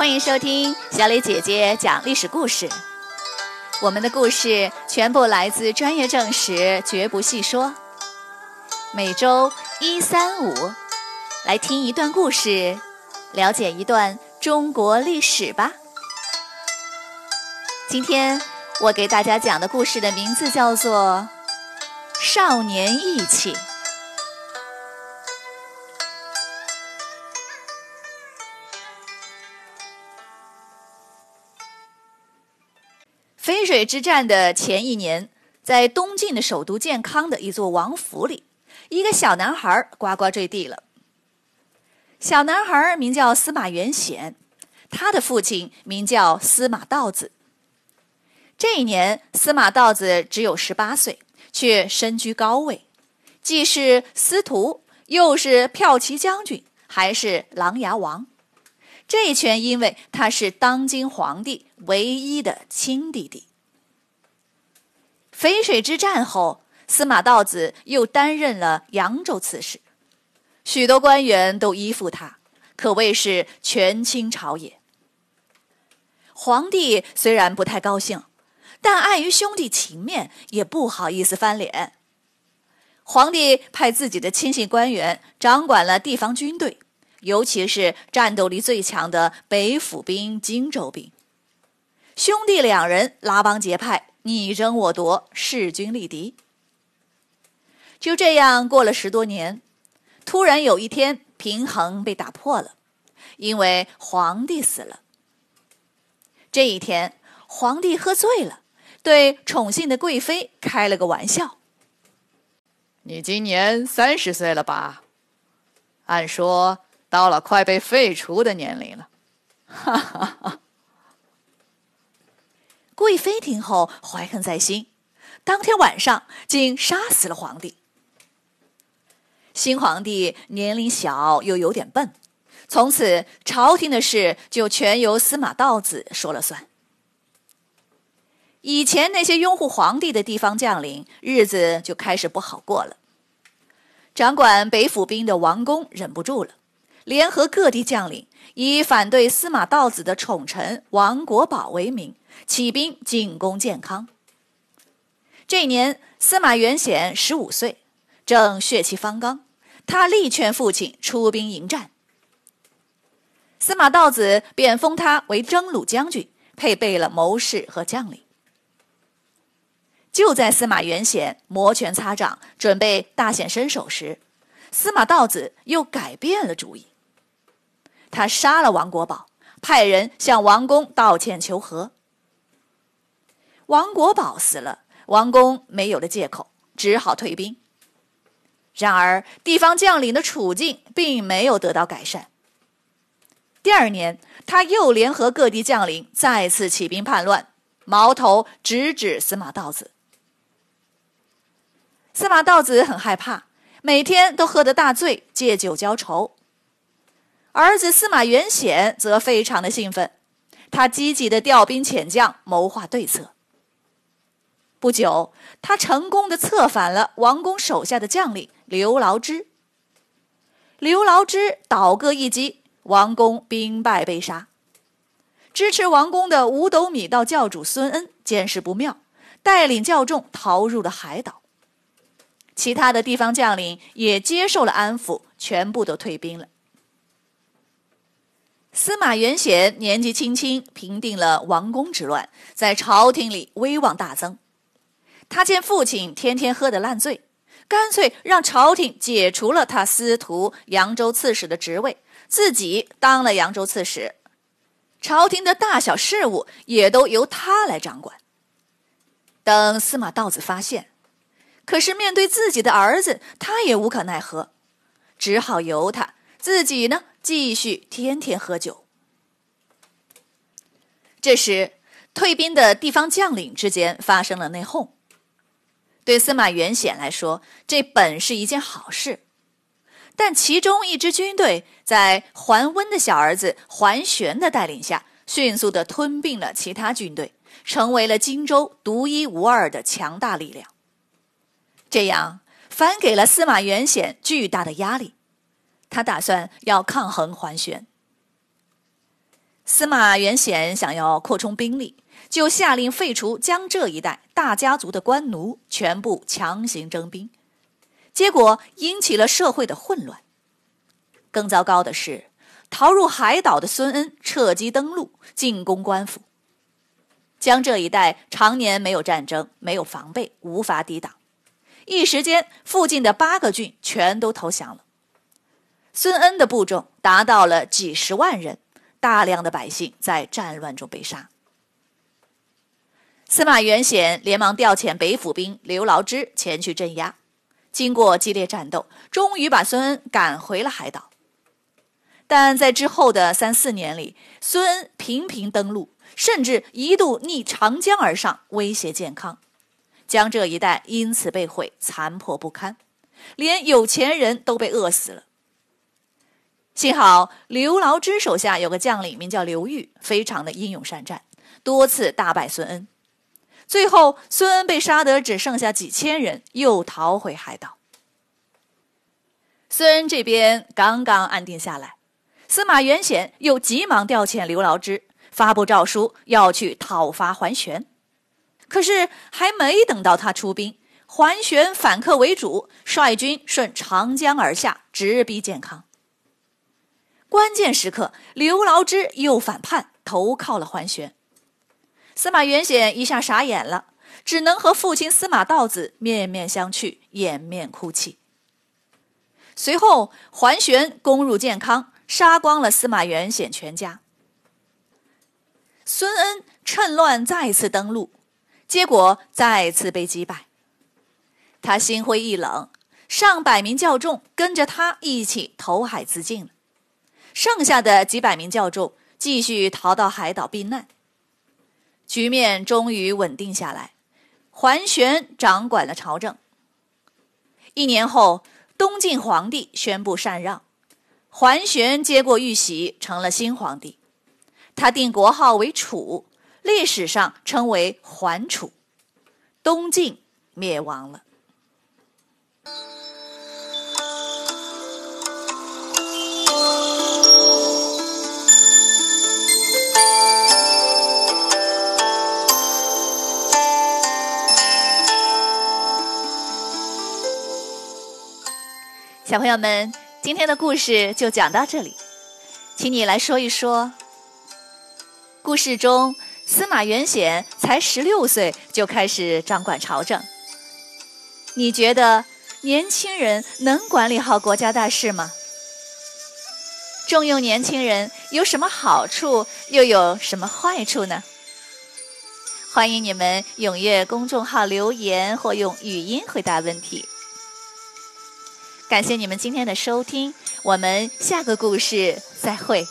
欢迎收听小磊姐姐讲历史故事。我们的故事全部来自专业正史，绝不细说。每周一、三、五，来听一段故事，了解一段中国历史吧。今天我给大家讲的故事的名字叫做《少年义气》。淝水之战的前一年，在东晋的首都建康的一座王府里，一个小男孩呱呱坠地了。小男孩名叫司马元显，他的父亲名叫司马道子。这一年，司马道子只有十八岁，却身居高位，既是司徒，又是骠骑将军，还是琅琊王。这全因为他是当今皇帝唯一的亲弟弟。淝水之战后，司马道子又担任了扬州刺史，许多官员都依附他，可谓是权倾朝野。皇帝虽然不太高兴。但碍于兄弟情面，也不好意思翻脸。皇帝派自己的亲信官员掌管了地方军队，尤其是战斗力最强的北府兵、荆州兵。兄弟两人拉帮结派，你争我夺，势均力敌。就这样过了十多年，突然有一天，平衡被打破了，因为皇帝死了。这一天，皇帝喝醉了。对宠幸的贵妃开了个玩笑：“你今年三十岁了吧？按说到了快被废除的年龄了。”哈哈哈！贵妃听后怀恨在心，当天晚上竟杀死了皇帝。新皇帝年龄小又有点笨，从此朝廷的事就全由司马道子说了算。以前那些拥护皇帝的地方将领，日子就开始不好过了。掌管北府兵的王公忍不住了，联合各地将领，以反对司马道子的宠臣王国宝为名，起兵进攻建康。这年，司马元显十五岁，正血气方刚，他力劝父亲出兵迎战。司马道子便封他为征虏将军，配备了谋士和将领。就在司马元显摩拳擦掌，准备大显身手时，司马道子又改变了主意。他杀了王国宝，派人向王公道歉求和。王国宝死了，王公没有了借口，只好退兵。然而，地方将领的处境并没有得到改善。第二年，他又联合各地将领再次起兵叛乱，矛头直指司马道子。司马道子很害怕，每天都喝得大醉，借酒浇愁。儿子司马元显则非常的兴奋，他积极的调兵遣将，谋划对策。不久，他成功的策反了王公手下的将领刘牢之。刘牢之倒戈一击，王公兵败被杀。支持王公的五斗米道教主孙恩见势不妙，带领教众逃入了海岛。其他的地方将领也接受了安抚，全部都退兵了。司马元显年纪轻轻平定了王宫之乱，在朝廷里威望大增。他见父亲天天喝得烂醉，干脆让朝廷解除了他司徒扬州刺史的职位，自己当了扬州刺史，朝廷的大小事务也都由他来掌管。等司马道子发现。可是面对自己的儿子，他也无可奈何，只好由他自己呢继续天天喝酒。这时，退兵的地方将领之间发生了内讧。对司马元显来说，这本是一件好事，但其中一支军队在桓温的小儿子桓玄的带领下，迅速的吞并了其他军队，成为了荆州独一无二的强大力量。这样反给了司马元显巨大的压力，他打算要抗衡桓玄。司马元显想要扩充兵力，就下令废除江浙一带大家族的官奴，全部强行征兵，结果引起了社会的混乱。更糟糕的是，逃入海岛的孙恩趁机登陆，进攻官府。江浙一带常年没有战争，没有防备，无法抵挡。一时间，附近的八个郡全都投降了。孙恩的部众达到了几十万人。大量的百姓在战乱中被杀。司马元显连忙调遣北府兵刘牢之前去镇压，经过激烈战斗，终于把孙恩赶回了海岛。但在之后的三四年里，孙恩频频登陆，甚至一度逆长江而上，威胁健康。江浙一带因此被毁，残破不堪，连有钱人都被饿死了。幸好刘牢之手下有个将领，名叫刘裕，非常的英勇善战，多次大败孙恩。最后，孙恩被杀得只剩下几千人，又逃回海岛。孙恩这边刚刚安定下来，司马元显又急忙调遣刘牢之，发布诏书要去讨伐桓玄。可是还没等到他出兵，桓玄反客为主，率军顺长江而下，直逼建康。关键时刻，刘牢之又反叛，投靠了桓玄。司马元显一下傻眼了，只能和父亲司马道子面面相觑，掩面哭泣。随后，桓玄攻入建康，杀光了司马元显全家。孙恩趁乱再次登陆，结果再次被击败。他心灰意冷，上百名教众跟着他一起投海自尽了。剩下的几百名教众继续逃到海岛避难，局面终于稳定下来。桓玄掌管了朝政。一年后，东晋皇帝宣布禅让，桓玄接过玉玺，成了新皇帝。他定国号为楚，历史上称为桓楚。东晋灭亡了。小朋友们，今天的故事就讲到这里，请你来说一说。故事中，司马元显才十六岁就开始掌管朝政，你觉得年轻人能管理好国家大事吗？重用年轻人有什么好处，又有什么坏处呢？欢迎你们踊跃公众号留言或用语音回答问题。感谢你们今天的收听，我们下个故事再会。